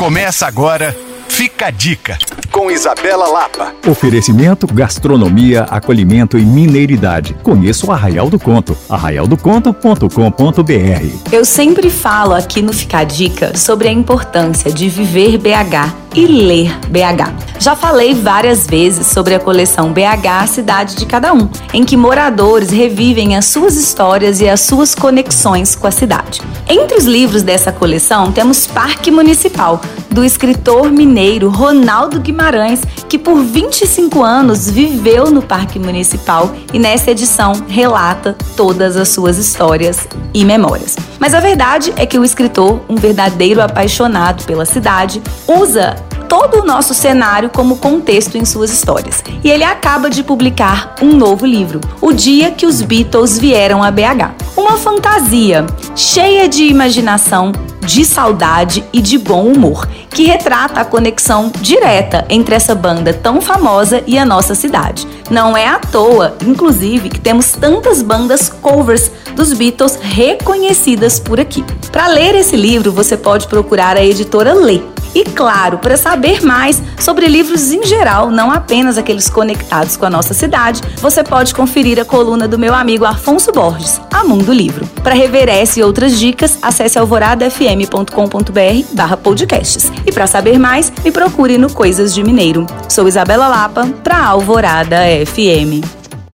Começa agora, fica a dica, com Isabela Lapa. Oferecimento, gastronomia, acolhimento e mineiridade. Conheça o Arraial do Conto, arraialdoconto.com.br. Eu sempre falo aqui no Fica a Dica sobre a importância de viver BH e ler BH. Já falei várias vezes sobre a coleção BH Cidade de Cada Um, em que moradores revivem as suas histórias e as suas conexões com a cidade. Entre os livros dessa coleção temos Parque Municipal, do escritor mineiro Ronaldo Guimarães, que por 25 anos viveu no Parque Municipal e nessa edição relata todas as suas histórias e memórias. Mas a verdade é que o escritor, um verdadeiro apaixonado pela cidade, usa todo o nosso cenário como contexto em suas histórias. E ele acaba de publicar um novo livro, O Dia que os Beatles Vieram a BH. Uma fantasia cheia de imaginação, de saudade e de bom humor, que retrata a conexão direta entre essa banda tão famosa e a nossa cidade. Não é à toa, inclusive, que temos tantas bandas covers dos Beatles reconhecidas por aqui. Para ler esse livro, você pode procurar a editora Lê e claro, para saber mais sobre livros em geral, não apenas aqueles conectados com a nossa cidade, você pode conferir a coluna do meu amigo Afonso Borges, A Mundo Livro. Para rever essa e outras dicas, acesse alvoradafm.com.br podcasts. E para saber mais, me procure no Coisas de Mineiro. Sou Isabela Lapa, para Alvorada FM.